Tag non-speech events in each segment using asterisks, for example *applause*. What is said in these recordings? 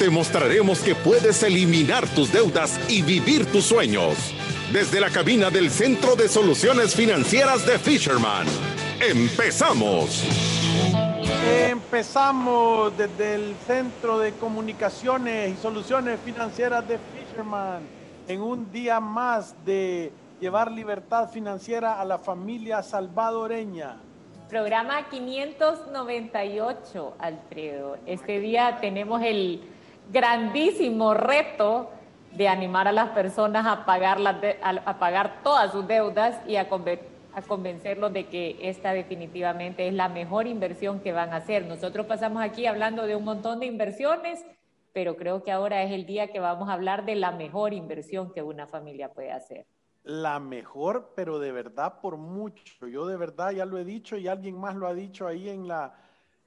Te mostraremos que puedes eliminar tus deudas y vivir tus sueños. Desde la cabina del Centro de Soluciones Financieras de Fisherman. ¡Empezamos! Empezamos desde el Centro de Comunicaciones y Soluciones Financieras de Fisherman en un día más de llevar libertad financiera a la familia salvadoreña. Programa 598, Alfredo. Este día tenemos el grandísimo reto de animar a las personas a pagar, las a pagar todas sus deudas y a convertir a convencerlos de que esta definitivamente es la mejor inversión que van a hacer. Nosotros pasamos aquí hablando de un montón de inversiones, pero creo que ahora es el día que vamos a hablar de la mejor inversión que una familia puede hacer. La mejor, pero de verdad por mucho. Yo de verdad ya lo he dicho y alguien más lo ha dicho ahí en, la,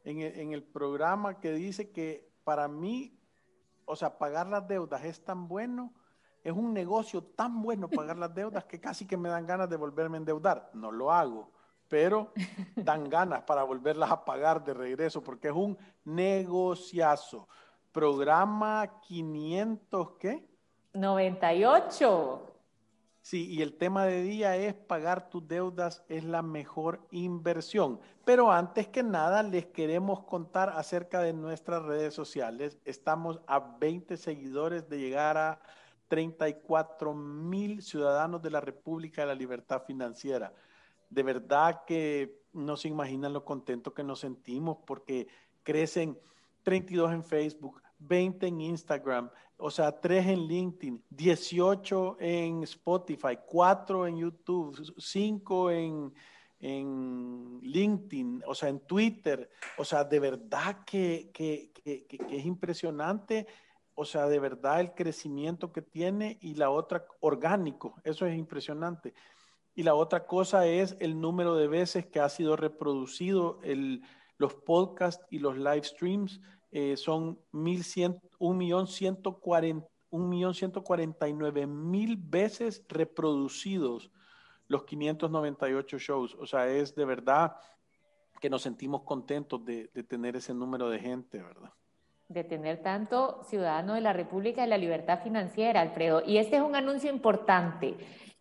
en, en el programa que dice que para mí, o sea, pagar las deudas es tan bueno es un negocio tan bueno pagar las deudas que casi que me dan ganas de volverme a endeudar. No lo hago, pero dan *laughs* ganas para volverlas a pagar de regreso porque es un negociazo. Programa 500, ¿qué? 98. Sí, y el tema de día es pagar tus deudas es la mejor inversión. Pero antes que nada, les queremos contar acerca de nuestras redes sociales. Estamos a 20 seguidores de llegar a 34 mil ciudadanos de la República de la Libertad Financiera. De verdad que no se imaginan lo contentos que nos sentimos porque crecen 32 en Facebook, 20 en Instagram, o sea, 3 en LinkedIn, 18 en Spotify, 4 en YouTube, 5 en, en LinkedIn, o sea, en Twitter. O sea, de verdad que, que, que, es impresionante o sea, de verdad el crecimiento que tiene y la otra orgánico, eso es impresionante. Y la otra cosa es el número de veces que ha sido reproducido el, los podcasts y los live streams. Eh, son 1.149.000 veces reproducidos los 598 shows. O sea, es de verdad que nos sentimos contentos de, de tener ese número de gente, ¿verdad? de tener tanto ciudadano de la República de la Libertad Financiera, Alfredo. Y este es un anuncio importante.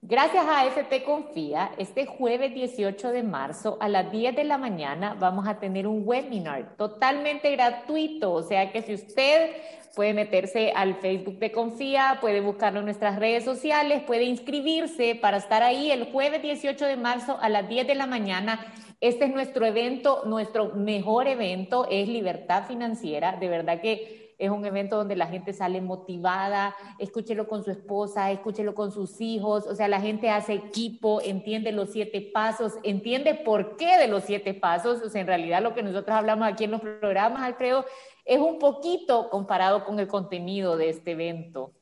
Gracias a AFP Confía, este jueves 18 de marzo a las 10 de la mañana vamos a tener un webinar totalmente gratuito. O sea que si usted puede meterse al Facebook de Confía, puede buscarlo en nuestras redes sociales, puede inscribirse para estar ahí el jueves 18 de marzo a las 10 de la mañana este es nuestro evento, nuestro mejor evento es Libertad Financiera. De verdad que es un evento donde la gente sale motivada, escúchelo con su esposa, escúchelo con sus hijos, o sea, la gente hace equipo, entiende los siete pasos, entiende por qué de los siete pasos, o sea, en realidad lo que nosotros hablamos aquí en los programas, Alfredo, es un poquito comparado con el contenido de este evento.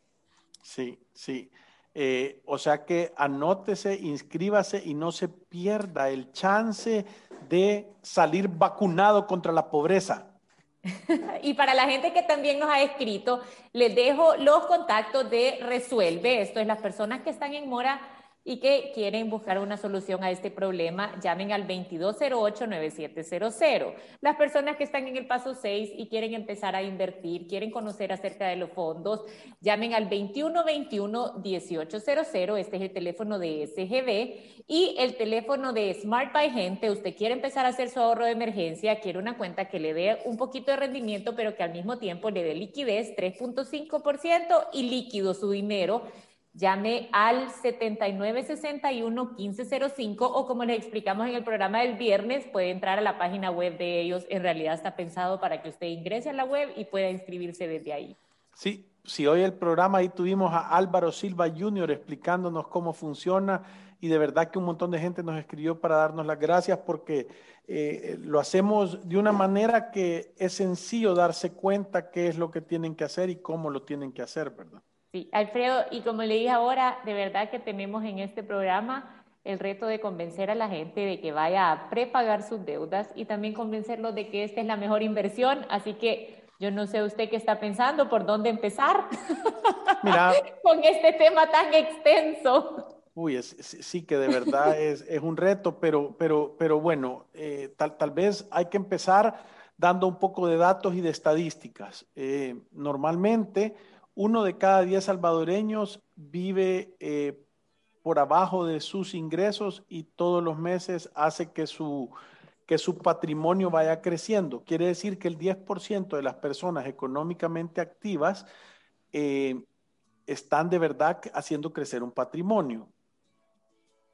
Sí, sí. Eh, o sea que anótese, inscríbase y no se pierda el chance de salir vacunado contra la pobreza. *laughs* y para la gente que también nos ha escrito, les dejo los contactos de Resuelve. Esto es las personas que están en mora y que quieren buscar una solución a este problema, llamen al 2208-9700. Las personas que están en el paso 6 y quieren empezar a invertir, quieren conocer acerca de los fondos, llamen al 2121-1800, este es el teléfono de SGB, y el teléfono de Smart by Gente, usted quiere empezar a hacer su ahorro de emergencia, quiere una cuenta que le dé un poquito de rendimiento, pero que al mismo tiempo le dé liquidez, 3.5% y líquido su dinero llame al 7961-1505 o como les explicamos en el programa del viernes, puede entrar a la página web de ellos. En realidad está pensado para que usted ingrese a la web y pueda inscribirse desde ahí. Sí, si hoy el programa ahí tuvimos a Álvaro Silva Jr. explicándonos cómo funciona y de verdad que un montón de gente nos escribió para darnos las gracias porque eh, lo hacemos de una manera que es sencillo darse cuenta qué es lo que tienen que hacer y cómo lo tienen que hacer, ¿verdad? Sí, Alfredo, y como le dije ahora, de verdad que tenemos en este programa el reto de convencer a la gente de que vaya a prepagar sus deudas y también convencerlos de que esta es la mejor inversión. Así que yo no sé usted qué está pensando, por dónde empezar *laughs* Mira, *laughs* con este tema tan extenso. Uy, sí que de verdad *laughs* es, es, un reto, pero, pero, pero bueno, eh, tal, tal vez hay que empezar dando un poco de datos y de estadísticas. Eh, normalmente, uno de cada diez salvadoreños vive eh, por abajo de sus ingresos y todos los meses hace que su, que su patrimonio vaya creciendo. Quiere decir que el 10% de las personas económicamente activas eh, están de verdad haciendo crecer un patrimonio.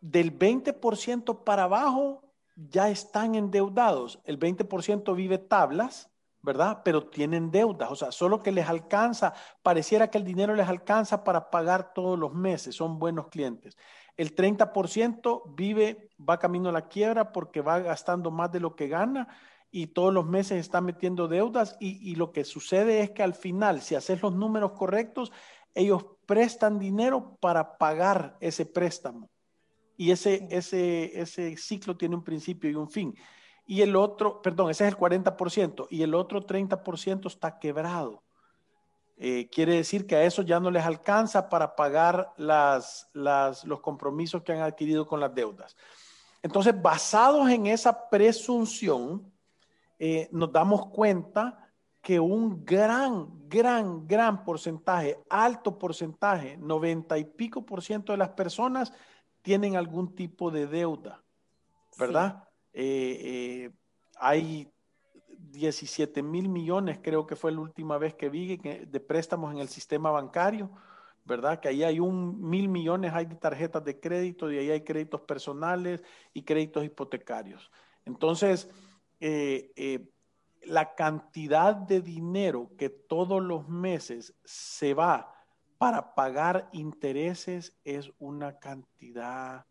Del 20% para abajo ya están endeudados. El 20% vive tablas ¿verdad? Pero tienen deudas, o sea, solo que les alcanza, pareciera que el dinero les alcanza para pagar todos los meses, son buenos clientes. El 30% vive, va camino a la quiebra porque va gastando más de lo que gana y todos los meses está metiendo deudas y, y lo que sucede es que al final, si haces los números correctos, ellos prestan dinero para pagar ese préstamo. Y ese, ese, ese ciclo tiene un principio y un fin y el otro, perdón, ese es el 40%, y el otro 30% está quebrado. Eh, quiere decir que a eso ya no les alcanza para pagar las, los compromisos que han adquirido con las deudas. Entonces, basados en esa presunción, eh, nos damos cuenta que un gran, gran, gran porcentaje, alto porcentaje, 90 y pico por ciento de las personas tienen algún tipo de deuda, ¿verdad? Eh, eh, hay 17 mil millones, creo que fue la última vez que vi, de préstamos en el sistema bancario, ¿verdad? Que ahí hay un mil millones, hay de tarjetas de crédito, y ahí hay créditos personales y créditos hipotecarios. Entonces, eh, la cantidad de dinero que todos los meses se va para pagar intereses es una cantidad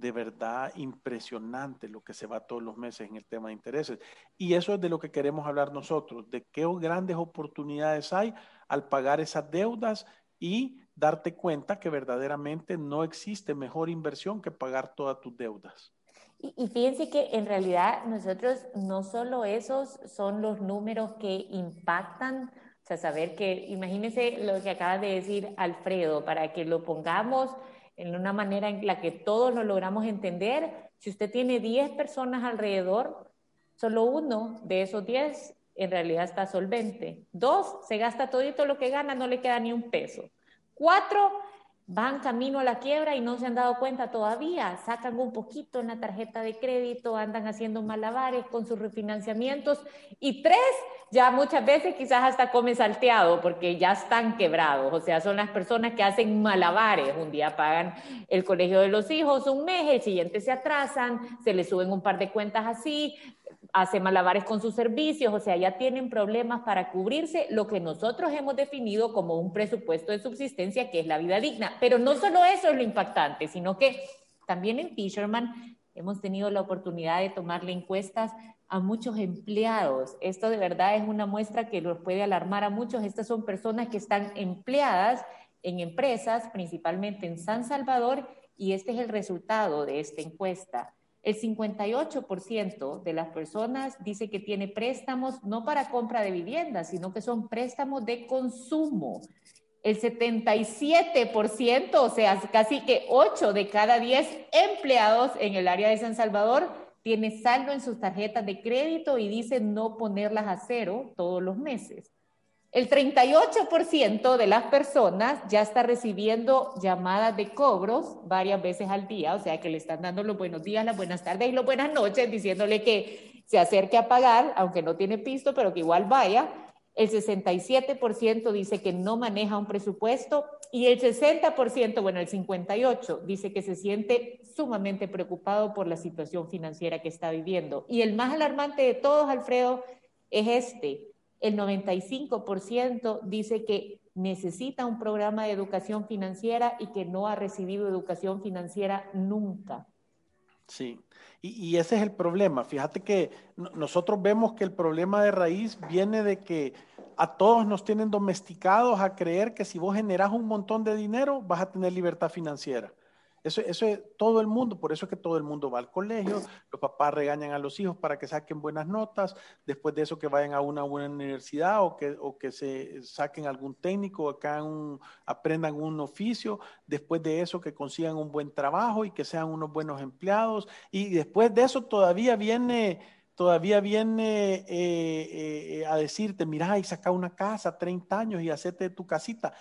de verdad impresionante lo que se va todos los meses en el tema de intereses. Y eso es de lo que queremos hablar nosotros, de qué grandes oportunidades hay al pagar esas deudas y darte cuenta que verdaderamente no existe mejor inversión que pagar todas tus deudas. Y, fíjense que en realidad nosotros no solo esos son los números que impactan, o sea, saber que, imagínense lo que acaba de decir Alfredo, para que lo pongamos en una manera en la que todos lo logramos entender. Si usted tiene 10 personas alrededor, solo uno de esos 10 en realidad está solvente. Dos, se gasta todito lo que gana, no le queda ni un peso. Cuatro, van camino a la quiebra y no se han dado cuenta todavía, sacan un poquito en la tarjeta de crédito, andan haciendo malabares con sus refinanciamientos y tres, ya muchas veces quizás hasta comen salteado porque ya están quebrados, o sea, son las personas que hacen malabares, un día pagan el colegio de los hijos un mes, el siguiente se atrasan, se les suben un par de cuentas así, hace malabares con sus servicios, o sea, ya tienen problemas para cubrirse lo que nosotros hemos definido como un presupuesto de subsistencia, que es la vida digna. Pero no solo eso es lo impactante, sino que también en Fisherman hemos tenido la oportunidad de tomarle encuestas a muchos empleados. Esto de verdad es una muestra que los puede alarmar a muchos. Estas son personas que están empleadas en empresas, principalmente en San Salvador, y este es el resultado de esta encuesta. El 58% de las personas dice que tiene préstamos no para compra de vivienda, sino que son préstamos de consumo. El 77%, o sea, casi que 8 de cada 10 empleados en el área de San Salvador tiene saldo en sus tarjetas de crédito y dice no ponerlas a cero todos los meses. El 38% de las personas ya está recibiendo llamadas de cobros varias veces al día, o sea que le están dando los buenos días, las buenas tardes y las buenas noches, diciéndole que se acerque a pagar, aunque no tiene pisto, pero que igual vaya. El 67% dice que no maneja un presupuesto y el 60%, bueno, el 58% dice que se siente sumamente preocupado por la situación financiera que está viviendo. Y el más alarmante de todos, Alfredo, es este el 95% dice que necesita un programa de educación financiera y que no ha recibido educación financiera nunca. Sí, y, ese es el problema. Fíjate que nosotros vemos que el problema de raíz viene de que a todos nos tienen domesticados a creer que si vos generás un montón de dinero vas a tener libertad financiera. Eso, eso es todo el mundo, por eso es que todo el mundo va al colegio, los papás regañan a los hijos para que saquen buenas notas, después de eso que vayan a una buena universidad o que, o que se saquen algún técnico, o que aprendan un oficio, después de eso que consigan un buen trabajo y que sean unos buenos empleados, y después de eso todavía viene todavía viene eh, eh, a decirte, mira, y saca una casa, 30 años y hacete tu casita.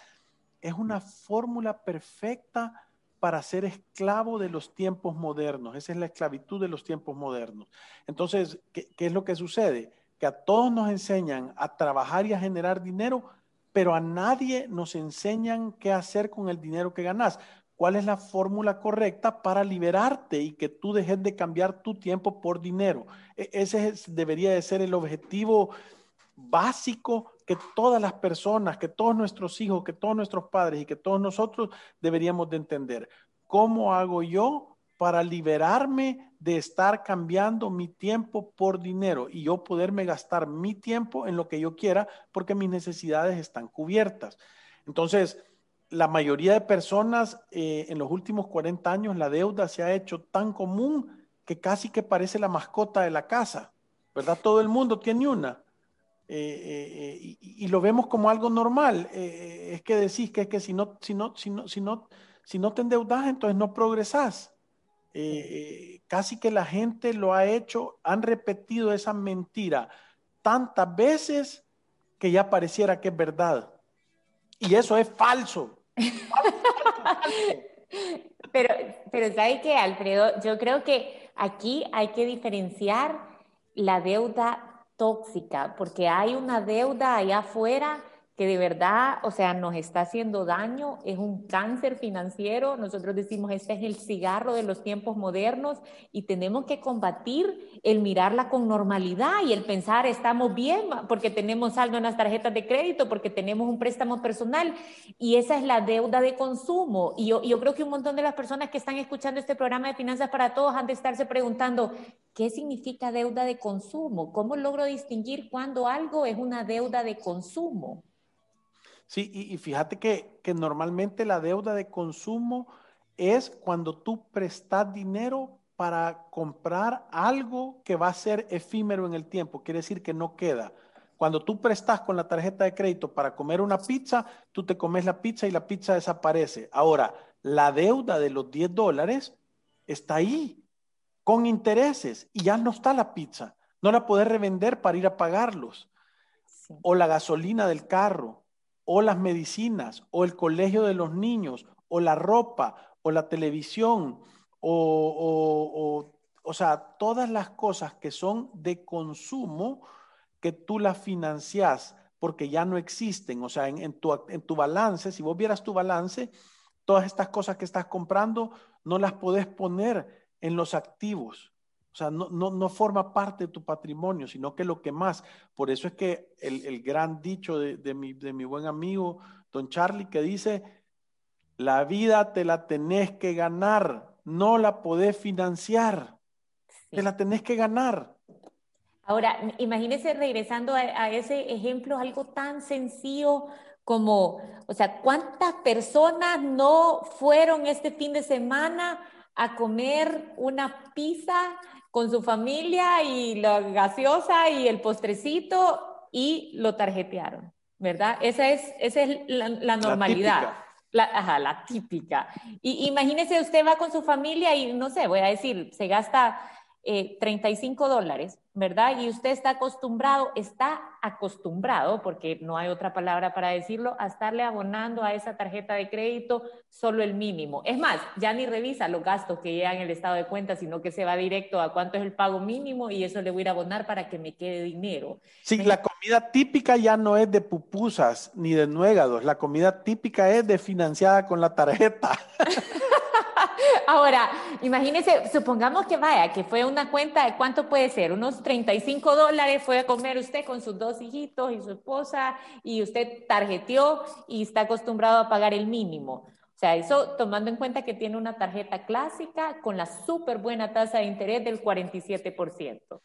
Es una fórmula perfecta para ser esclavo de los tiempos modernos. Esa es la esclavitud de los tiempos modernos. Entonces, ¿qué, es lo que sucede? Que a todos nos enseñan a trabajar y a generar dinero, pero a nadie nos enseñan qué hacer con el dinero que ganas. ¿Cuál es la fórmula correcta para liberarte y que tú dejes de cambiar tu tiempo por dinero? E, ese debería de ser el objetivo básico que todas las personas, que todos nuestros hijos, que todos nuestros padres y que todos nosotros deberíamos de entender. ¿Cómo hago yo para liberarme de estar cambiando mi tiempo por dinero y yo poderme gastar mi tiempo en lo que yo quiera porque mis necesidades están cubiertas? Entonces, la mayoría de personas eh, en los últimos 40 años la deuda se ha hecho tan común que casi que parece la mascota de la casa, ¿verdad? Todo el mundo tiene una. Eh, eh, y, lo vemos como algo normal. Eh, es que decís que es que si no, si no, si no, si no, si no te endeudas, entonces no progresás. casi que la gente lo ha hecho, han repetido esa mentira tantas veces que ya pareciera que es verdad. Y eso es falso. *laughs* Pero, pero ¿sabe qué, Alfredo? Yo creo que aquí hay que diferenciar la deuda tóxica, porque hay una deuda allá afuera que de verdad, o sea, nos está haciendo daño, es un cáncer financiero. Nosotros decimos, este es el cigarro de los tiempos modernos y tenemos que combatir el mirarla con normalidad y el pensar, estamos bien porque tenemos saldo en las tarjetas de crédito, porque tenemos un préstamo personal y esa es la deuda de consumo. Y yo, yo creo que un montón de las personas que están escuchando este programa de Finanzas para Todos han de estarse preguntando, ¿qué significa deuda de consumo? ¿Cómo logro distinguir cuando algo es una deuda de consumo? Sí, y, fíjate que, normalmente la deuda de consumo es cuando tú prestas dinero para comprar algo que va a ser efímero en el tiempo, quiere decir que no queda. Cuando tú prestas con la tarjeta de crédito para comer una pizza, tú te comes la pizza y la pizza desaparece. Ahora, la deuda de los 10 dólares está ahí, con intereses, y ya no está la pizza. No la puedes revender para ir a pagarlos. O la gasolina del carro, o las medicinas, o el colegio de los niños, o la ropa, o la televisión, o, o, sea, todas las cosas que son de consumo que tú las financias porque ya no existen. O sea, en, tu, en tu balance, si vos vieras tu balance, todas estas cosas que estás comprando no las podés poner en los activos. O sea, no, no, forma parte de tu patrimonio, sino que lo que más. Por eso es que el, gran dicho de, mi, de mi buen amigo, don Charlie, que dice, la vida te la tenés que ganar, no la podés financiar, te la tenés que ganar. Ahora, imagínese regresando a, a, ese ejemplo, algo tan sencillo como, o sea, ¿cuántas personas no fueron este fin de semana a comer una pizza con su familia y la gaseosa y el postrecito y lo tarjetearon, ¿verdad? Esa es, esa es la, normalidad. La, ajá, la típica. Y imagínese, usted va con su familia y no sé, voy a decir, se gasta 35 eh, dólares, ¿verdad? Y usted está acostumbrado, está acostumbrado, porque no hay otra palabra para decirlo, a estarle abonando a esa tarjeta de crédito solo el mínimo. Es más, ya ni revisa los gastos que llegan en el estado de cuenta, sino que se va directo a cuánto es el pago mínimo y eso le voy a ir a abonar para que me quede dinero. Sí, la comida típica ya no es de pupusas ni de nuegados, la comida típica es de financiada con la tarjeta. *laughs* *laughs* Ahora, imagínese, supongamos que vaya, que fue una cuenta de cuánto puede ser, unos 35 dólares, fue a comer usted con sus dos hijitos y su esposa y usted tarjeteó y está acostumbrado a pagar el mínimo. O sea, eso tomando en cuenta que tiene una tarjeta clásica con la súper buena tasa de interés del 47%.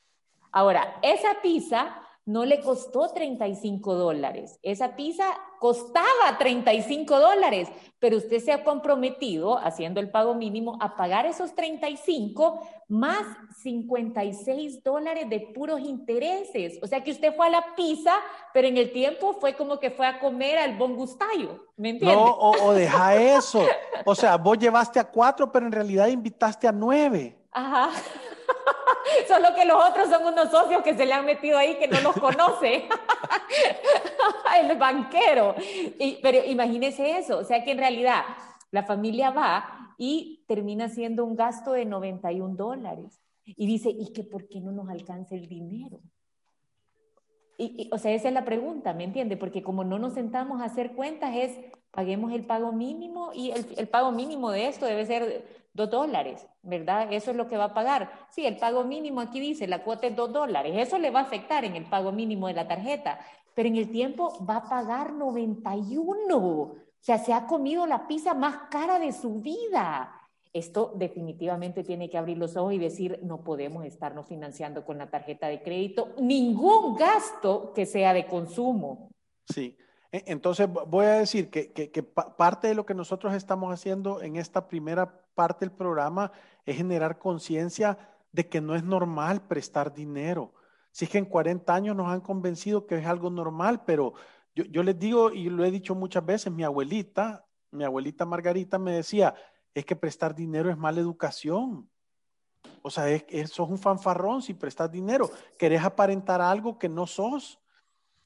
Ahora, esa pizza no le costó 35 dólares. Esa pizza costaba 35 dólares, pero usted se ha comprometido, haciendo el pago mínimo, a pagar esos 35 más 56 dólares de puros intereses. O sea que usted fue a la pizza, pero en el tiempo fue como que fue a comer al bon gustayo. ¿Me entiende? No, o, o *laughs* deja eso. O sea, vos llevaste a cuatro, pero en realidad invitaste a nueve. Ajá. *laughs* Solo que los otros son unos socios que se le han metido ahí que no los conoce. *laughs* *laughs* el banquero. pero imagínese eso. O sea que en realidad la familia va y termina siendo un gasto de 91 dólares. Y dice, ¿y que por qué no nos alcanza el dinero? Y, o sea, esa es la pregunta, ¿me entiende? Porque como no nos sentamos a hacer cuentas, es paguemos el pago mínimo y el, el pago mínimo de esto debe ser dos dólares, ¿verdad? Eso es lo que va a pagar. Sí, el pago mínimo aquí dice, la cuota es dos dólares. Eso le va a afectar en el pago mínimo de la tarjeta, pero en el tiempo va a pagar 91. O sea, se ha comido la pizza más cara de su vida. Esto definitivamente tiene que abrir los ojos y decir, no podemos estarnos financiando con la tarjeta de crédito ningún gasto que sea de consumo. Sí, e, entonces voy a decir que, parte de lo que nosotros estamos haciendo en esta primera parte del programa es generar conciencia de que no es normal prestar dinero. Si es que en 40 años nos han convencido que es algo normal, pero yo, yo les digo y lo he dicho muchas veces, mi abuelita, mi abuelita Margarita me decía, es que prestar dinero es mala educación. O sea, es, es, sos un fanfarrón si prestas dinero. Querés aparentar algo que no sos.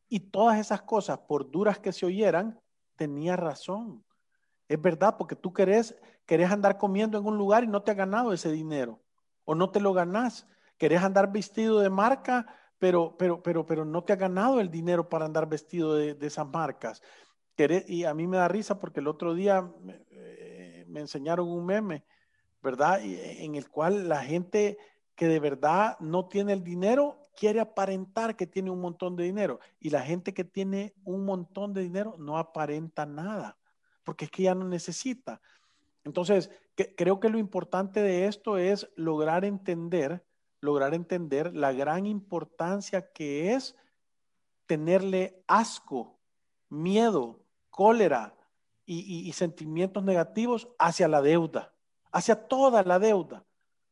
Y todas esas cosas, por duras que se oyeran, tenía razón. Es verdad, porque tú querés, querés andar comiendo en un lugar y no te ha ganado ese dinero. O no te lo ganás. Querés andar vestido de marca, pero, pero, pero, pero no te ha ganado el dinero para andar vestido de, esas marcas. y a mí me da risa porque el otro día eh, me enseñaron un meme, ¿verdad? En el cual la gente que de verdad no tiene el dinero quiere aparentar que tiene un montón de dinero y la gente que tiene un montón de dinero no aparenta nada, porque es que ya no necesita. Entonces, creo que lo importante de esto es lograr entender, lograr entender la gran importancia que es tenerle asco, miedo, cólera y sentimientos negativos hacia la deuda, hacia toda la deuda.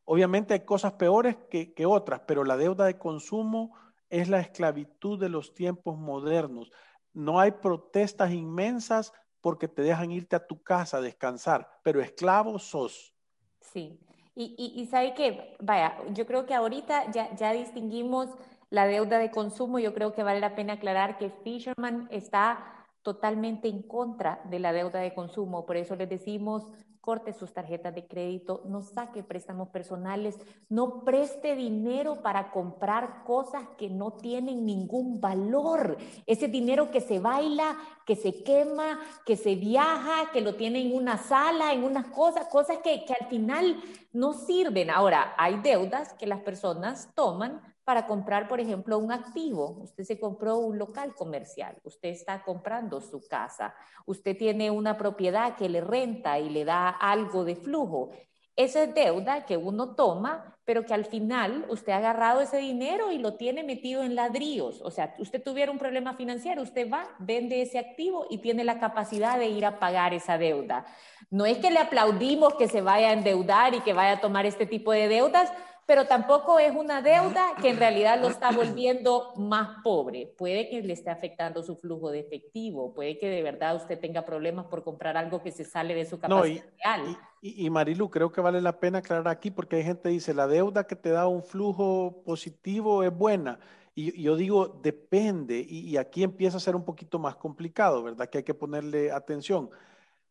Obviamente hay cosas peores que, otras, pero la deuda de consumo es la esclavitud de los tiempos modernos. No hay protestas inmensas porque te dejan irte a tu casa a descansar, pero esclavo sos. Sí, y, y, sabe que, vaya, yo creo que ahorita ya, ya distinguimos la deuda de consumo, yo creo que vale la pena aclarar que Fisherman está totalmente en contra de la deuda de consumo, por eso les decimos corte sus tarjetas de crédito, no saque préstamos personales, no preste dinero para comprar cosas que no tienen ningún valor. Ese dinero que se baila, que se quema, que se viaja, que lo tiene en una sala, en unas cosas, cosas que, que al final no sirven. Ahora, hay deudas que las personas toman para comprar, por ejemplo, un activo. Usted se compró un local comercial, usted está comprando su casa, usted tiene una propiedad que le renta y le da algo de flujo. Esa es deuda que uno toma, pero que al final usted ha agarrado ese dinero y lo tiene metido en ladrillos. O sea, usted tuviera un problema financiero, usted va, vende ese activo y tiene la capacidad de ir a pagar esa deuda. No es que le aplaudimos que se vaya a endeudar y que vaya a tomar este tipo de deudas, pero tampoco es una deuda que en realidad lo está volviendo más pobre. Puede que le esté afectando su flujo de efectivo, puede que de verdad usted tenga problemas por comprar algo que se sale de su capacidad real. Y, Marilu, creo que vale la pena aclarar aquí porque hay gente que dice, la deuda que te da un flujo positivo es buena. Y yo digo, depende, y, y aquí empieza a ser un poquito más complicado, ¿verdad? Que hay que ponerle atención.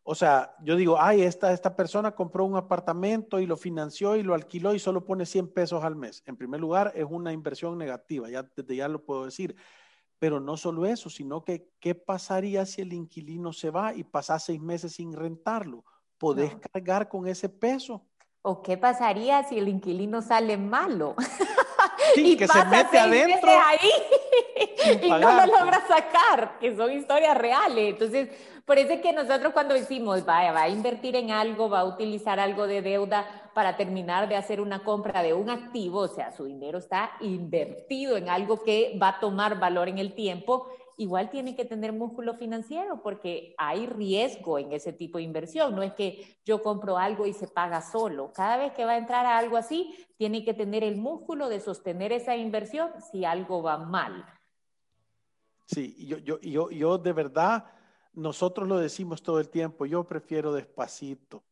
O sea, yo digo, ay, esta, esta persona compró un apartamento y lo financió y lo alquiló y solo pone 100 pesos al mes. En primer lugar, es una inversión negativa, ya desde ya lo puedo decir. Pero no solo eso, sino que qué pasaría si el inquilino se va y pasa seis meses sin rentarlo. ¿Podés cargar con ese peso? ¿O qué pasaría si el inquilino sale malo? Sí, *laughs* y que se mete adentro ahí *laughs* y no lo logra sacar, que son historias reales. Entonces, Por es que nosotros cuando decimos, vaya, va a invertir en algo, va a utilizar algo de deuda para terminar de hacer una compra de un activo, o sea, su dinero está invertido en algo que va a tomar valor en el tiempo, igual tiene que tener músculo financiero porque hay riesgo en ese tipo de inversión. No es que yo compro algo y se paga solo. Cada vez que va a entrar a algo así, tiene que tener el músculo de sostener esa inversión si algo va mal. Sí, yo, yo, yo, yo de verdad, nosotros lo decimos todo el tiempo, yo prefiero despacito.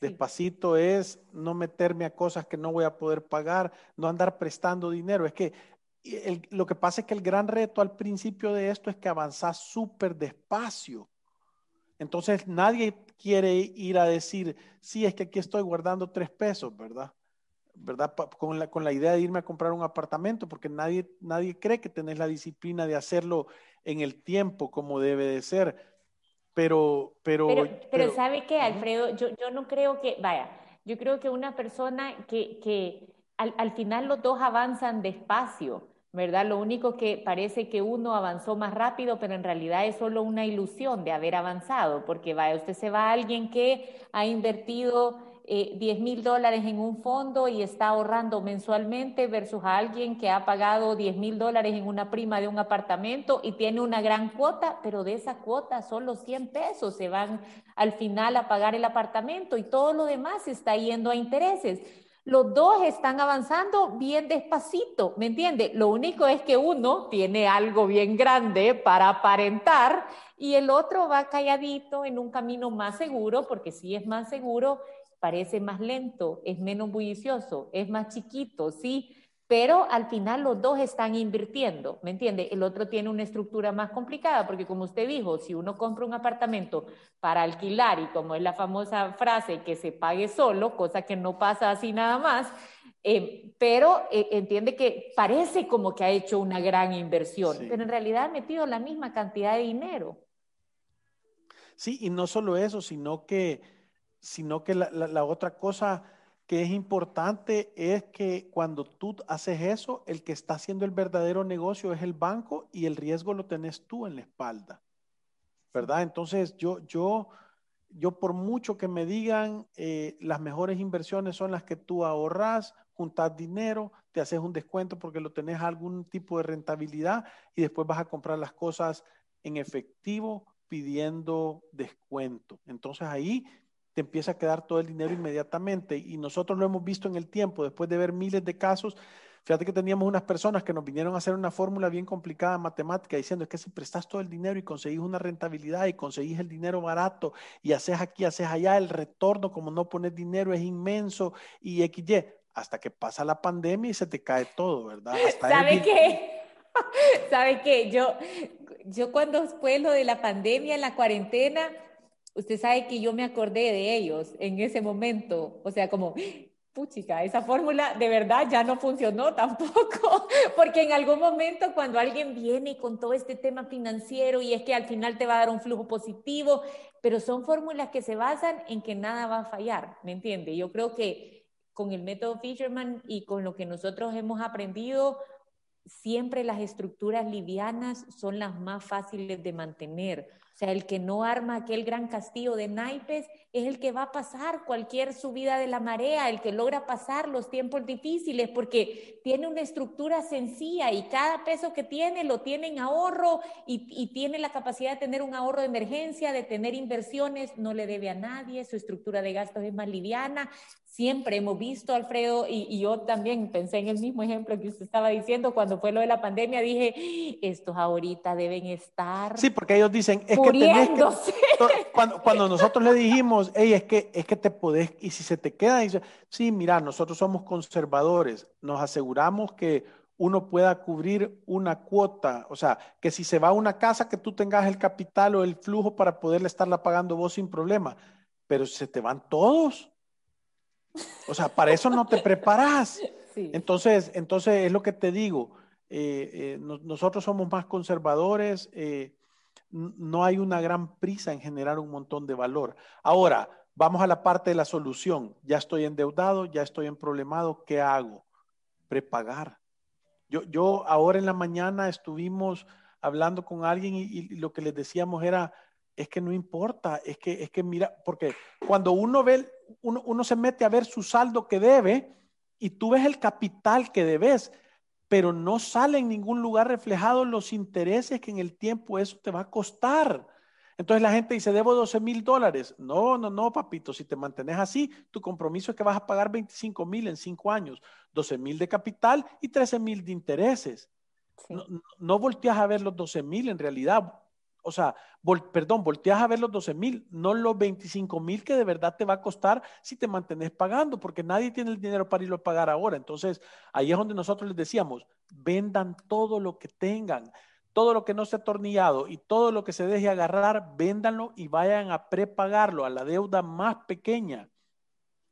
Despacito es no meterme a cosas que no voy a poder pagar, no andar prestando dinero. Es que lo que pasa es que el gran reto al principio de esto es que avanzás súper despacio. Entonces nadie quiere ir a decir, sí, es que aquí estoy guardando tres pesos, ¿verdad? ¿Verdad? Con la, con la idea de irme a comprar un apartamento, porque nadie, nadie cree que tenés la disciplina de hacerlo en el tiempo como debe de ser. Pero, pero, pero, ¿sabe qué, Alfredo? Yo, yo no creo que, vaya, yo creo que una persona que, que al, al final los dos avanzan despacio ¿verdad? Lo único que parece que uno avanzó más rápido, pero en realidad es solo una ilusión de haber avanzado, porque vaya, usted se va a alguien que ha invertido eh, 10 mil dólares en un fondo y está ahorrando mensualmente versus a alguien que ha pagado 10 mil dólares en una prima de un apartamento y tiene una gran cuota, pero de esa cuota solo 100 pesos se van al final a pagar el apartamento y todo lo demás está yendo a intereses. Los dos están avanzando bien despacito, ¿me entiende? Lo único es que uno tiene algo bien grande para aparentar y el otro va calladito en un camino más seguro, porque si es más seguro, parece más lento, es menos bullicioso, es más chiquito, sí, pero al final los dos están invirtiendo, ¿me entiende? El otro tiene una estructura más complicada, porque como usted dijo, si uno compra un apartamento para alquilar y como es la famosa frase que se pague solo, cosa que no pasa así nada más, eh, pero eh, entiende que parece como que ha hecho una gran inversión, pero en realidad ha metido la misma cantidad de dinero. Sí, y no solo eso, sino que, sino que la, la otra cosa que es importante es que cuando tú haces eso, el que está haciendo el verdadero negocio es el banco y el riesgo lo tenés tú en la espalda. ¿Verdad? Entonces yo, yo, yo por mucho que me digan, eh, las mejores inversiones son las que tú ahorras, juntas dinero, te haces un descuento porque lo tenés algún tipo de rentabilidad y después vas a comprar las cosas en efectivo pidiendo descuento. Entonces ahí te empieza a quedar todo el dinero inmediatamente. Y nosotros lo hemos visto en el tiempo, después de ver miles de casos. Fíjate que teníamos unas personas que nos vinieron a hacer una fórmula bien complicada matemática diciendo es que si prestas todo el dinero y conseguís una rentabilidad y conseguís el dinero barato y haces aquí, haces allá, el retorno como no pones dinero es inmenso y XY, hasta que pasa la pandemia y se te cae todo, ¿verdad? *laughs* ¿Sabe qué? *laughs* ¿Sabe qué? Yo, yo cuando fue lo de la pandemia, la cuarentena, usted sabe que yo me acordé de ellos en ese momento, o sea, como, puchica, esa fórmula de verdad ya no funcionó tampoco, *laughs* porque en algún momento cuando alguien viene con todo este tema financiero y es que al final te va a dar un flujo positivo, pero son fórmulas que se basan en que nada va a fallar, ¿me entiende? Yo creo que con el método Fisherman y con lo que nosotros hemos aprendido, siempre las estructuras livianas son las más fáciles de mantener. O sea, el que no arma aquel gran castillo de naipes es el que va a pasar cualquier subida de la marea, el que logra pasar los tiempos difíciles, porque tiene una estructura sencilla y cada peso que tiene lo tiene en ahorro y, y tiene la capacidad de tener un ahorro de emergencia, de tener inversiones, no le debe a nadie, su estructura de gastos es más liviana, siempre hemos visto, Alfredo, y, yo también pensé en el mismo ejemplo que usted estaba diciendo cuando fue lo de la pandemia, dije, estos ahorita deben estar. Sí, porque ellos dicen, es que tenés que. Cuando, cuando nosotros le dijimos, hey, es que, es que te podés, y si se te queda, dice, sí, mira, nosotros somos conservadores, nos aseguramos que uno pueda cubrir una cuota, o sea, que si se va a una casa, que tú tengas el capital o el flujo para poderle estarla pagando vos sin problema, pero se te van todos o sea, para eso no te preparas. *laughs* Entonces, entonces es lo que te digo. Eh, eh, nosotros somos más conservadores. Eh, no hay una gran prisa en generar un montón de valor. Ahora, vamos a la parte de la solución. Ya estoy endeudado, ya estoy en problemado. ¿Qué hago? Prepagar. Yo, yo ahora en la mañana estuvimos hablando con alguien y, y lo que les decíamos era, es que no importa, es que, es que mira, porque cuando uno ve, uno, uno se mete a ver su saldo que debe y tú ves el capital que debes, pero no sale en ningún lugar reflejado los intereses que en el tiempo eso te va a costar. Entonces la gente dice, debo 12 mil dólares. No, no, no, papito, si te mantienes así, tu compromiso es que vas a pagar 25 mil en cinco años, 12 mil de capital y 13 mil de intereses. No, no, volteas a ver los 12 mil en realidad. O sea, perdón, volteas a ver los 12 mil, no los 25 mil que de verdad te va a costar si te mantienes pagando, porque nadie tiene el dinero para irlo a pagar ahora. Entonces, ahí es donde nosotros les decíamos, vendan todo lo que tengan todo lo que no ha atornillado y todo lo que se deje agarrar, véndanlo y vayan a prepagarlo a la deuda más pequeña.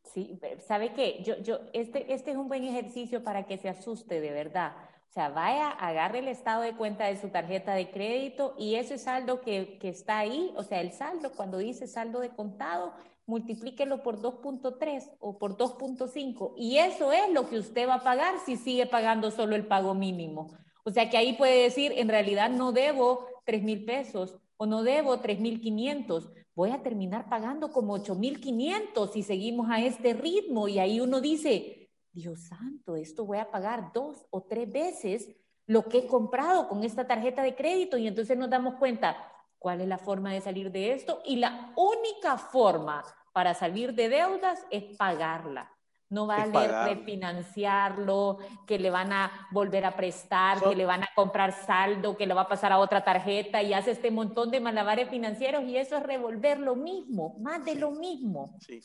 Sí, ¿sabe qué? Yo, yo, este, este es un buen ejercicio para que se asuste de verdad. O sea, vaya, agarre el estado de cuenta de su tarjeta de crédito y ese saldo que, que está ahí, o sea, el saldo, cuando dice saldo de contado, multiplíquelo por 2.3 o por 2.5 y eso es lo que usted va a pagar si sigue pagando solo el pago mínimo. O sea que ahí puede decir, en realidad no debo 3 mil pesos o no debo 3 mil 500, voy a terminar pagando como 8 mil 500 si seguimos a este ritmo. Y ahí uno dice, Dios santo, esto voy a pagar dos o tres veces lo que he comprado con esta tarjeta de crédito. Y entonces nos damos cuenta, ¿cuál es la forma de salir de esto? Y la única forma para salir de deudas es pagarla no va a refinanciarlo, que le van a volver a prestar, que le van a comprar saldo, que le va a pasar a otra tarjeta y hace este montón de malabares financieros y eso es revolver lo mismo, más de lo mismo. Sí,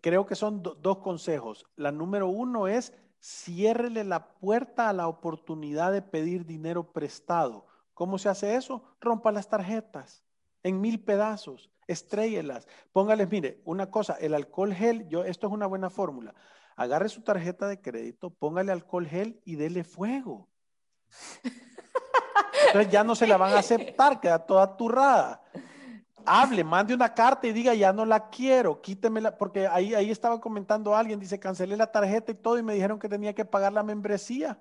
creo que son dos consejos. La número uno es ciérrele la puerta a la oportunidad de pedir dinero prestado. ¿Cómo se hace eso? Rompa las tarjetas en mil pedazos, estréllelas, póngales, mire, una cosa, el alcohol gel, yo, esto es una buena fórmula agarre su tarjeta de crédito, póngale alcohol gel y dele fuego. Entonces ya no se la van a aceptar, queda toda turrada. Hable, mande una carta y diga, ya no la quiero, quítemela, porque ahí, ahí estaba comentando alguien, dice, cancelé la tarjeta y todo y me dijeron que tenía que pagar la membresía.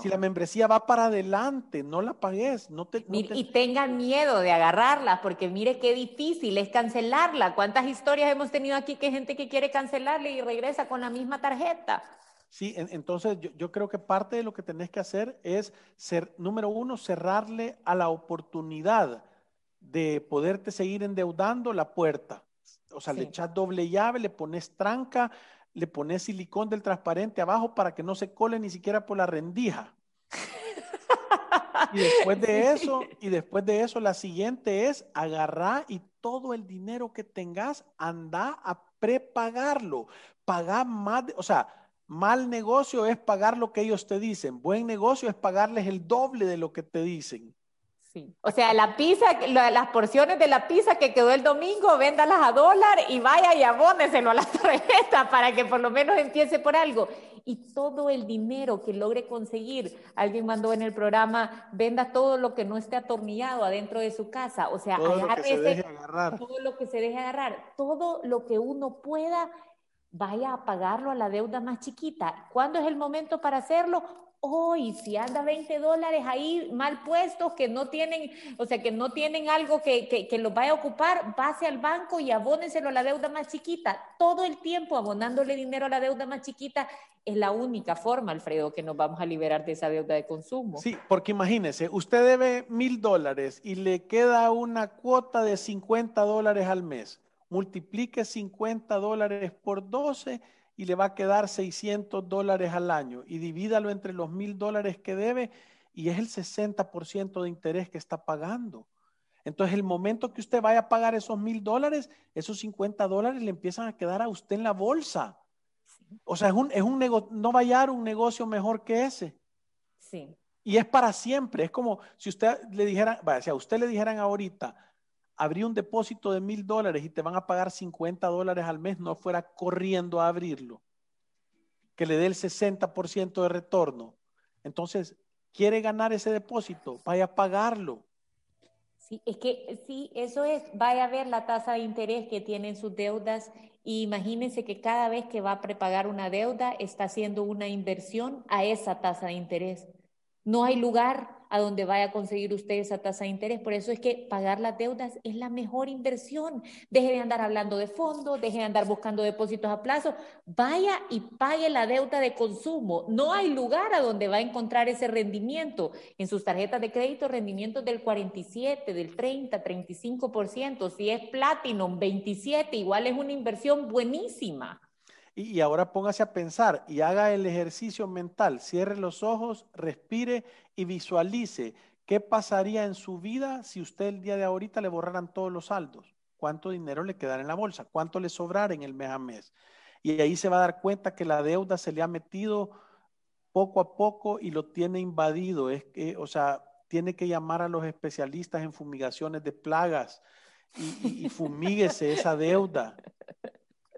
Si la membresía va para adelante, no la pagues. No te, Y tengan miedo de agarrarla, porque mire qué difícil es cancelarla. ¿Cuántas historias hemos tenido aquí que gente que quiere cancelarle y regresa con la misma tarjeta? Sí, entonces yo, yo, creo que parte de lo que tenés que hacer es, ser, número uno, cerrarle a la oportunidad de poderte seguir endeudando la puerta. O sea, le echas doble llave, le pones tranca, le pones silicón del transparente abajo para que no se cole ni siquiera por la rendija. Y después de *laughs* eso, y después de eso, la siguiente es agarrar y todo el dinero que tengas, anda a prepagarlo. Pagar más, o sea, mal negocio es pagar lo que ellos te dicen. Buen negocio es pagarles el doble de lo que te dicen. Sí. O sea, la pizza, las porciones de la pizza que quedó el domingo, véndalas a dólar y vaya y abóneselo a la *laughs* tarjeta para que por lo menos empiece por algo. Y todo el dinero que logre conseguir, alguien mandó en el programa, venda todo lo que no esté atornillado adentro de su casa. O sea, todo lo que se deje agarrar. Todo lo que se deje agarrar. Todo lo que uno pueda, vaya a pagarlo a la deuda más chiquita. ¿Cuándo es el momento para hacerlo? Hoy, si anda 20 dólares ahí mal puestos, que no tienen, o sea, que no tienen algo que, que, que los vaya a ocupar, pase al banco y abóneselo a la deuda más chiquita. Todo el tiempo abonándole dinero a la deuda más chiquita es la única forma, Alfredo, que nos vamos a liberar de esa deuda de consumo. Sí, porque imagínese, usted debe mil dólares y le queda una cuota de 50 dólares al mes. Multiplique 50 dólares por 12 y le va a quedar 600 dólares al año y divídalo entre los mil dólares que debe y es el 60% de interés que está pagando. Entonces, el momento que usted vaya a pagar esos mil dólares, esos 50 dólares le empiezan a quedar a usted en la bolsa. O sea, es un, es un no va a hallar un negocio mejor que ese. Sí. Y es para siempre. Es como si usted le dijera, vaya, si a usted le dijeran ahorita, abrí un depósito de mil dólares y te van a pagar 50 dólares al mes, no fuera corriendo a abrirlo, que le dé el 60% de retorno. Entonces, quiere ganar ese depósito, vaya a pagarlo. Sí, es que sí, eso es, vaya a ver la tasa de interés que tienen sus deudas y imagínense que cada vez que va a prepagar una deuda está haciendo una inversión a esa tasa de interés. No hay lugar a donde vaya a conseguir usted esa tasa de interés. Por eso es que pagar las deudas es la mejor inversión. Deje de andar hablando de fondos, deje de andar buscando depósitos a plazo, vaya y pague la deuda de consumo. No hay lugar a donde va a encontrar ese rendimiento. En sus tarjetas de crédito, rendimientos del 47, del 30, 35%. Si es Platinum, 27, igual es una inversión buenísima. Y, ahora póngase a pensar y haga el ejercicio mental. Cierre los ojos, respire y visualice qué pasaría en su vida si usted el día de ahorita le borraran todos los saldos. ¿Cuánto dinero le quedará en la bolsa? ¿Cuánto le sobrará en el mes a mes? Y ahí se va a dar cuenta que la deuda se le ha metido poco a poco y lo tiene invadido. Es que, o sea, tiene que llamar a los especialistas en fumigaciones de plagas y fumíguese esa deuda.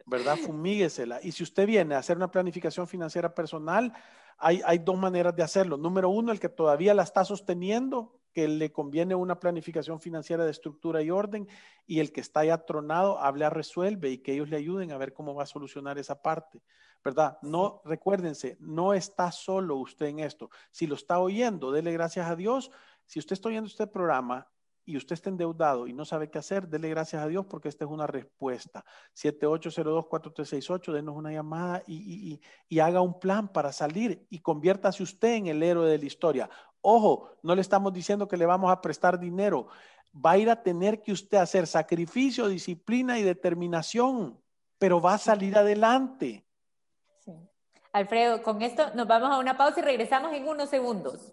¿Verdad? Fumíguesela. Y si usted viene a hacer una planificación financiera personal, hay, hay dos maneras de hacerlo. Número uno, el que todavía la está sosteniendo, que le conviene una planificación financiera de estructura y orden, y el que está ya tronado, hable a Resuelve y que ellos le ayuden a ver cómo va a solucionar esa parte, ¿verdad? No, recuérdense, no está solo usted en esto. Si lo está oyendo, dele gracias a Dios. Si usted está oyendo este programa y usted está endeudado y no sabe qué hacer, dele gracias a Dios porque esta es una respuesta. 7802-4368, denos una llamada y, haga un plan para salir y conviértase usted en el héroe de la historia. Ojo, no le estamos diciendo que le vamos a prestar dinero. Va a ir a tener que usted hacer sacrificio, disciplina y determinación, pero va a salir adelante. Alfredo, con esto nos vamos a una pausa y regresamos en unos segundos.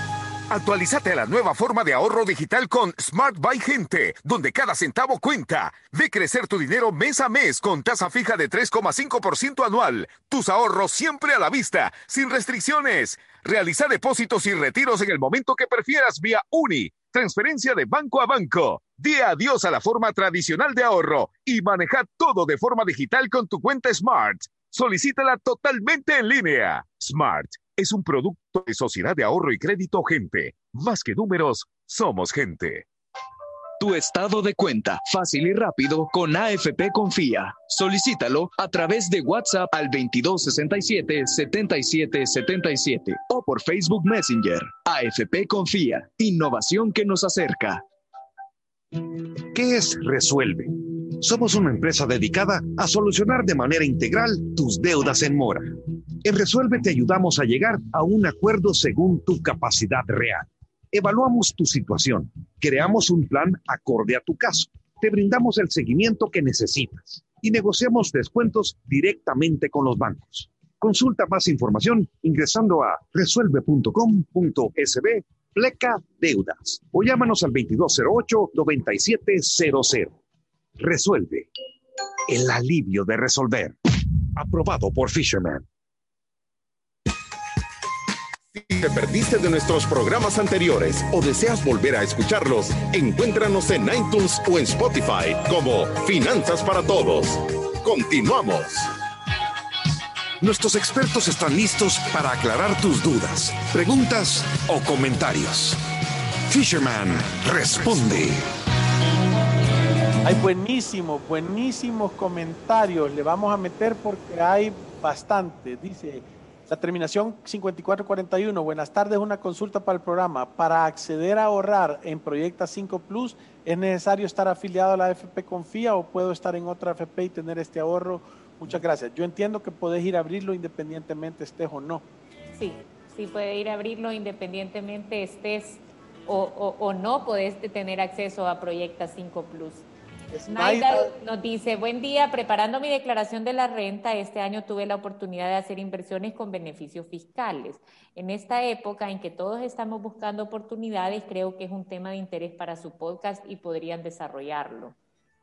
Actualízate a la nueva forma de ahorro digital con Smart Buy Gente, donde cada centavo cuenta. Ve crecer tu dinero mes a mes con tasa fija de 3,5% anual. Tus ahorros siempre a la vista, sin restricciones. Realiza depósitos y retiros en el momento que prefieras vía Uni. Transferencia de banco a banco. Di adiós a la forma tradicional de ahorro y maneja todo de forma digital con tu cuenta Smart. Solicítala totalmente en línea. Smart es un producto de Sociedad de Ahorro y Crédito Gente. Más que números, somos gente. Tu estado de cuenta, fácil y rápido, con AFP Confía. Solicítalo a través de WhatsApp al 2267-7777 o por Facebook Messenger. AFP Confía, innovación que nos acerca. ¿Qué es Resuelve? Somos una empresa dedicada a solucionar de manera integral tus deudas en mora. En Resuelve te ayudamos a llegar a un acuerdo según tu capacidad real. Evaluamos tu situación, creamos un plan acorde a tu caso, te brindamos el seguimiento que necesitas y negociamos descuentos directamente con los bancos. Consulta más información ingresando a resuelve.com.sb pleca deudas o llámanos al 2208-9700. Resuelve. El alivio de resolver. Aprobado por Fisherman. Si te perdiste de nuestros programas anteriores o deseas volver a escucharlos, encuéntranos en iTunes o en Spotify como Finanzas para Todos. Continuamos. Nuestros expertos están listos para aclarar tus dudas, preguntas o comentarios. Fisherman responde. Hay buenísimos, buenísimos comentarios. Le vamos a meter porque hay bastante. Dice la terminación 5441. Buenas tardes, una consulta para el programa. Para acceder a ahorrar en Proyecta 5 Plus, ¿es necesario estar afiliado a la FP Confía o puedo estar en otra FP y tener este ahorro? Muchas gracias. Yo entiendo que podés ir a abrirlo independientemente estés o no. Sí, sí puede ir a abrirlo independientemente estés o, o no, podés tener acceso a Proyecta 5 Plus. Naida nos dice, buen día, preparando mi declaración de la renta, este año tuve la oportunidad de hacer inversiones con beneficios fiscales. En esta época en que todos estamos buscando oportunidades, creo que es un tema de interés para su podcast y podrían desarrollarlo.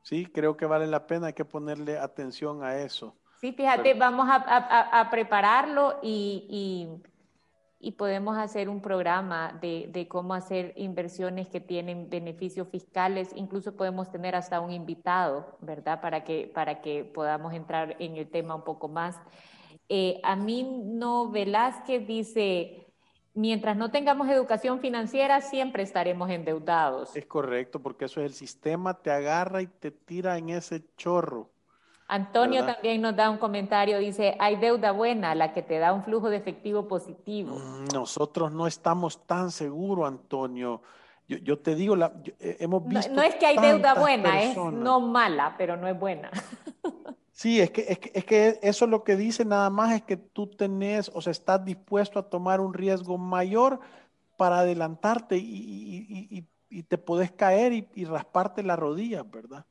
Sí, creo que vale la pena, hay que ponerle atención a eso. Sí, fíjate, vamos a, prepararlo y y podemos hacer un programa de, de, cómo hacer inversiones que tienen beneficios fiscales. Incluso podemos tener hasta un invitado, ¿verdad? Para que, para que podamos entrar en el tema un poco más. Eh, a mí no Velázquez dice, mientras no tengamos educación financiera, siempre estaremos endeudados. Es correcto, porque eso es el sistema, te agarra y te tira en ese chorro. Antonio también nos da un comentario, dice, hay deuda buena, la que te da un flujo de efectivo positivo. Mm, nosotros no estamos tan seguros, Antonio. Yo, te digo, la, eh, hemos visto... No, es que hay deuda buena, es no mala, pero no es buena. *laughs* Sí, es que, es que, es que eso lo que dice nada más es que tú tenés, o sea, estás dispuesto a tomar un riesgo mayor para adelantarte y, y te podés caer y, rasparte la rodilla, ¿verdad?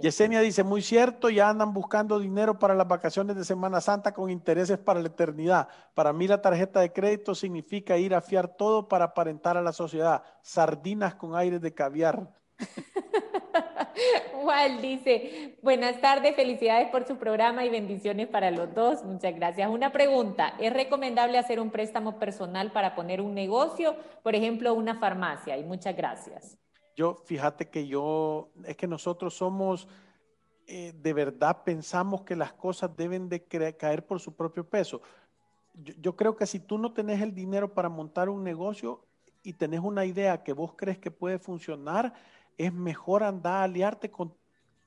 Yesenia dice, muy cierto, ya andan buscando dinero para las vacaciones de Semana Santa con intereses para la eternidad. Para mí la tarjeta de crédito significa ir a fiar todo para aparentar a la sociedad. Sardinas con aires de caviar. *laughs* Wal dice, buenas tardes, felicidades por su programa y bendiciones para los dos. Muchas gracias. Una pregunta, ¿es recomendable hacer un préstamo personal para poner un negocio, por ejemplo, una farmacia? Y muchas gracias. Yo, fíjate que yo, es que nosotros somos, eh, de verdad pensamos que las cosas deben de caer por su propio peso. Yo, creo que si tú no tenés el dinero para montar un negocio y tenés una idea que vos crees que puede funcionar, es mejor andar a aliarte con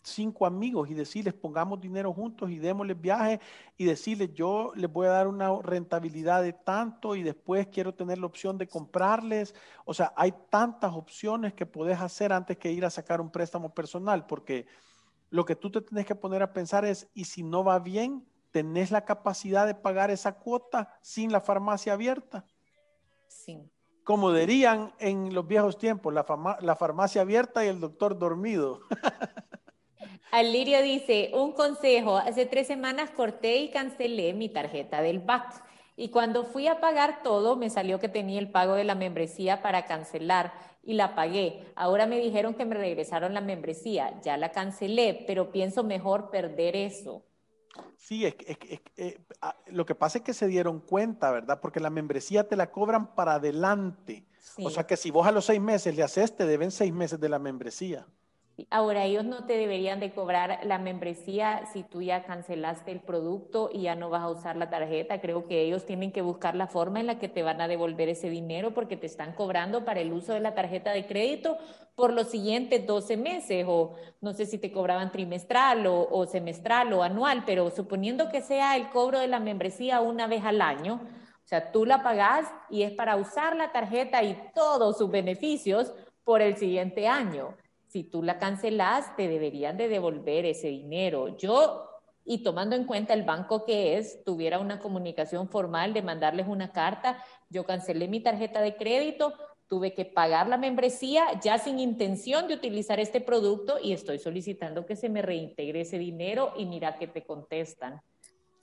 cinco amigos y decirles pongamos dinero juntos y démosles viaje y decirles yo les voy a dar una rentabilidad de tanto y después quiero tener la opción de comprarles. O sea, hay tantas opciones que puedes hacer antes que ir a sacar un préstamo personal, porque lo que tú te tienes que poner a pensar es, ¿y si no va bien? ¿Tenés la capacidad de pagar esa cuota sin la farmacia abierta? Sí. Como dirían en los viejos tiempos, la, la farmacia abierta y el doctor dormido. *laughs* Alirio dice, un consejo, hace tres semanas corté y cancelé mi tarjeta del BAC y cuando fui a pagar todo me salió que tenía el pago de la membresía para cancelar y la pagué. Ahora me dijeron que me regresaron la membresía, ya la cancelé, pero pienso mejor perder eso. Sí, es, eh, ah, lo que pasa es que se dieron cuenta, ¿verdad? Porque la membresía te la cobran para adelante. O sea que si vos a los seis meses le haces, te deben seis meses de la membresía. Ahora, ellos no te deberían de cobrar la membresía si tú ya cancelaste el producto y ya no vas a usar la tarjeta. Creo que ellos tienen que buscar la forma en la que te van a devolver ese dinero porque te están cobrando para el uso de la tarjeta de crédito por los siguientes 12 meses o no sé si te cobraban trimestral o, semestral o anual, pero suponiendo que sea el cobro de la membresía una vez al año, o sea, tú la pagás y es para usar la tarjeta y todos sus beneficios por el siguiente año si tú la cancelas, te deberían de devolver ese dinero. Yo, y tomando en cuenta el banco que es, tuviera una comunicación formal de mandarles una carta, yo cancelé mi tarjeta de crédito, tuve que pagar la membresía ya sin intención de utilizar este producto y estoy solicitando que se me reintegre ese dinero y mira que te contestan.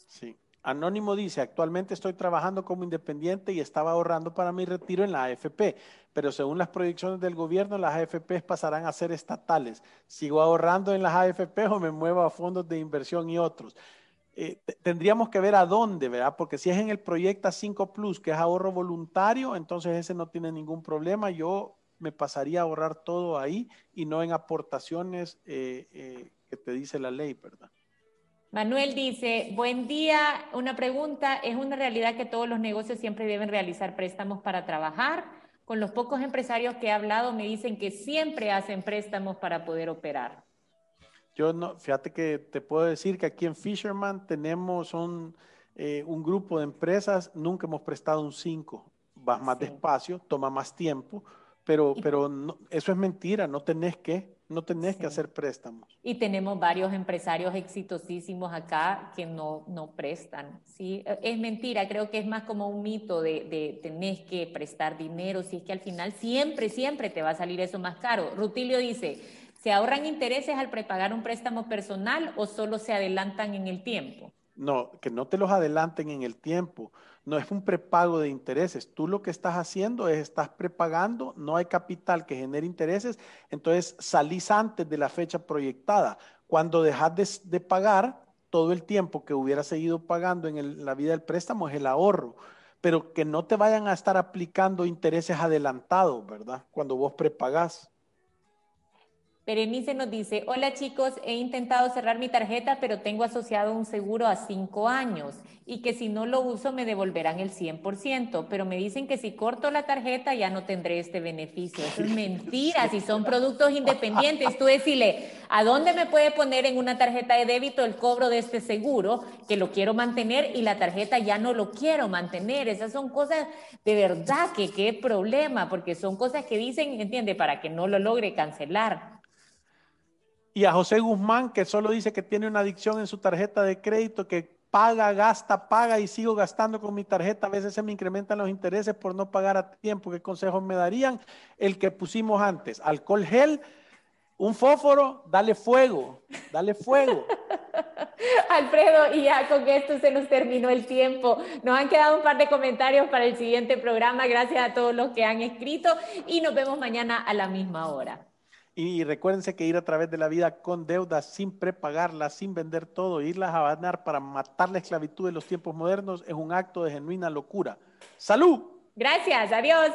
Sí. Anónimo dice, actualmente estoy trabajando como independiente y estaba ahorrando para mi retiro en la AFP, pero según las proyecciones del gobierno, las AFP pasarán a ser estatales. ¿Sigo ahorrando en las AFP o me muevo a fondos de inversión y otros? Eh, tendríamos que ver a dónde, ¿verdad? Porque si es en el Proyecta 5 Plus, que es ahorro voluntario, entonces ese no tiene ningún problema. Yo me pasaría a ahorrar todo ahí y no en aportaciones eh, eh, que te dice la ley, ¿verdad? Manuel dice, buen día, una pregunta, ¿es una realidad que todos los negocios siempre deben realizar préstamos para trabajar? Con los pocos empresarios que he hablado me dicen que siempre hacen préstamos para poder operar. Yo no, fíjate que te puedo decir que aquí en Fisherman tenemos un, eh, un grupo de empresas, nunca hemos prestado un 5, vas más despacio, toma más tiempo, pero, pero eso es mentira, no tenés que. No tenés que hacer préstamos. Y tenemos varios empresarios exitosísimos acá que no, no prestan. ¿sí? Es mentira, creo que es más como un mito de, de tenés que prestar dinero, si es que al final siempre, siempre te va a salir eso más caro. Rutilio dice, ¿se ahorran intereses al prepagar un préstamo personal o solo se adelantan en el tiempo? No, que no te los adelanten en el tiempo no es un prepago de intereses. Tú lo que estás haciendo es, estás prepagando, no hay capital que genere intereses, entonces salís antes de la fecha proyectada. Cuando dejas de, pagar, todo el tiempo que hubiera seguido pagando en la vida del préstamo es el ahorro. pero que no te vayan a estar aplicando intereses adelantados, ¿verdad? Cuando vos prepagás. Berenice nos dice, hola chicos, he intentado cerrar mi tarjeta, pero tengo asociado un seguro a cinco años y que si no lo uso me devolverán el 100%, pero me dicen que si corto la tarjeta ya no tendré este beneficio. Eso es mentira, si son productos independientes, tú decile, ¿a dónde me puede poner en una tarjeta de débito el cobro de este seguro que lo quiero mantener y la tarjeta ya no lo quiero mantener? Esas son cosas de verdad que qué problema, porque son cosas que dicen, entiende, para que no lo logre cancelar. Y a José Guzmán, que solo dice que tiene una adicción en su tarjeta de crédito, que paga, gasta, paga y sigo gastando con mi tarjeta. A veces se me incrementan los intereses por no pagar a tiempo. ¿Qué consejos me darían? El que pusimos antes, alcohol gel, un fósforo, dale fuego, dale fuego. *laughs* Alfredo, y ya con esto se nos terminó el tiempo. Nos han quedado un par de comentarios para el siguiente programa. Gracias a todos los que han escrito y nos vemos mañana a la misma hora. Y recuérdense que ir a través de la vida con deudas, sin prepagarlas, sin vender todo, irlas a ganar para matar la esclavitud de los tiempos modernos es un acto de genuina locura. ¡Salud! Gracias, adiós.